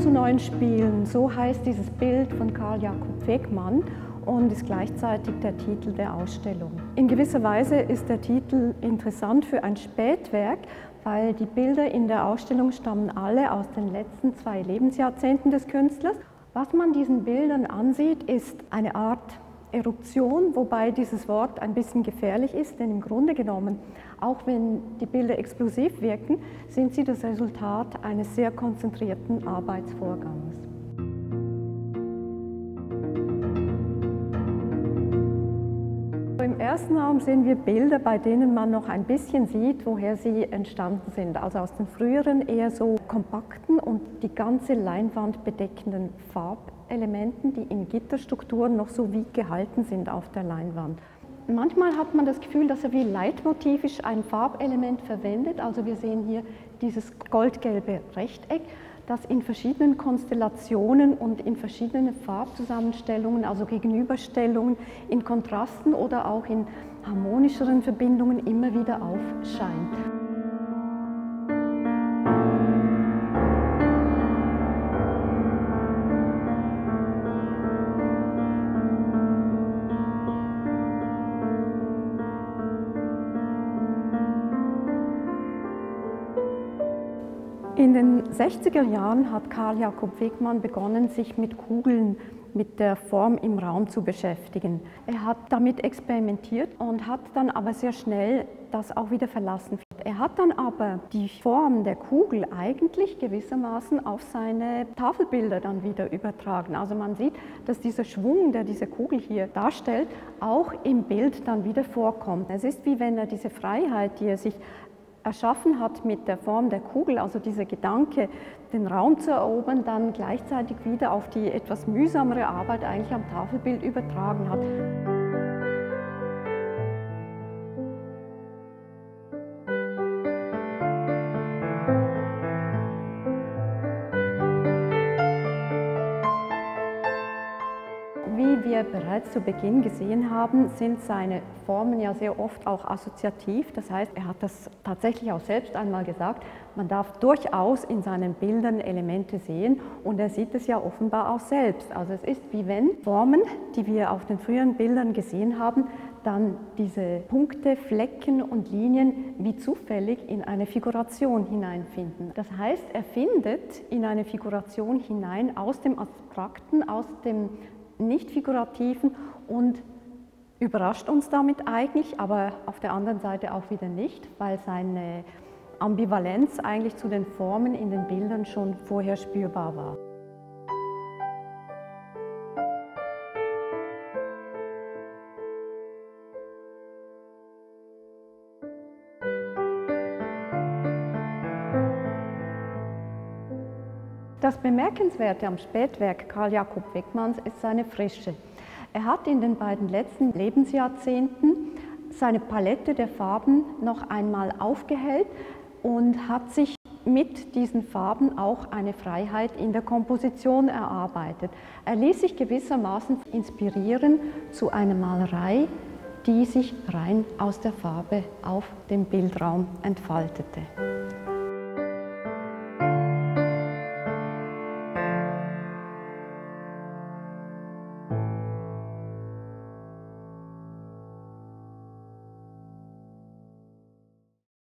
zu neuen Spielen, so heißt dieses Bild von Karl Jakob Wegmann und ist gleichzeitig der Titel der Ausstellung. In gewisser Weise ist der Titel interessant für ein Spätwerk, weil die Bilder in der Ausstellung stammen alle aus den letzten zwei Lebensjahrzehnten des Künstlers. Was man diesen Bildern ansieht, ist eine Art Eruption, wobei dieses Wort ein bisschen gefährlich ist, denn im Grunde genommen, auch wenn die Bilder explosiv wirken, sind sie das Resultat eines sehr konzentrierten Arbeitsvorgangs. Ersten Raum sehen wir Bilder, bei denen man noch ein bisschen sieht, woher sie entstanden sind. Also aus den früheren eher so kompakten und die ganze Leinwand bedeckenden Farbelementen, die in Gitterstrukturen noch so wie gehalten sind auf der Leinwand. Manchmal hat man das Gefühl, dass er wie leitmotivisch ein Farbelement verwendet. Also wir sehen hier dieses goldgelbe Rechteck das in verschiedenen Konstellationen und in verschiedenen Farbzusammenstellungen, also Gegenüberstellungen, in Kontrasten oder auch in harmonischeren Verbindungen immer wieder aufscheint. In den 60er Jahren hat Karl Jakob Wegmann begonnen, sich mit Kugeln, mit der Form im Raum zu beschäftigen. Er hat damit experimentiert und hat dann aber sehr schnell das auch wieder verlassen. Er hat dann aber die Form der Kugel eigentlich gewissermaßen auf seine Tafelbilder dann wieder übertragen. Also man sieht, dass dieser Schwung, der diese Kugel hier darstellt, auch im Bild dann wieder vorkommt. Es ist wie wenn er diese Freiheit, die er sich erschaffen hat mit der Form der Kugel, also dieser Gedanke, den Raum zu erobern, dann gleichzeitig wieder auf die etwas mühsamere Arbeit eigentlich am Tafelbild übertragen hat. Wie wir bereits zu Beginn gesehen haben, sind seine Formen ja sehr oft auch assoziativ. Das heißt, er hat das tatsächlich auch selbst einmal gesagt, man darf durchaus in seinen Bildern Elemente sehen und er sieht es ja offenbar auch selbst. Also es ist wie wenn Formen, die wir auf den früheren Bildern gesehen haben, dann diese Punkte, Flecken und Linien wie zufällig in eine Figuration hineinfinden. Das heißt, er findet in eine Figuration hinein aus dem Abstrakten, aus dem nicht figurativen und überrascht uns damit eigentlich, aber auf der anderen Seite auch wieder nicht, weil seine Ambivalenz eigentlich zu den Formen in den Bildern schon vorher spürbar war. Das Bemerkenswerte am Spätwerk Karl Jakob Wegmanns ist seine Frische. Er hat in den beiden letzten Lebensjahrzehnten seine Palette der Farben noch einmal aufgehellt und hat sich mit diesen Farben auch eine Freiheit in der Komposition erarbeitet. Er ließ sich gewissermaßen inspirieren zu einer Malerei, die sich rein aus der Farbe auf dem Bildraum entfaltete.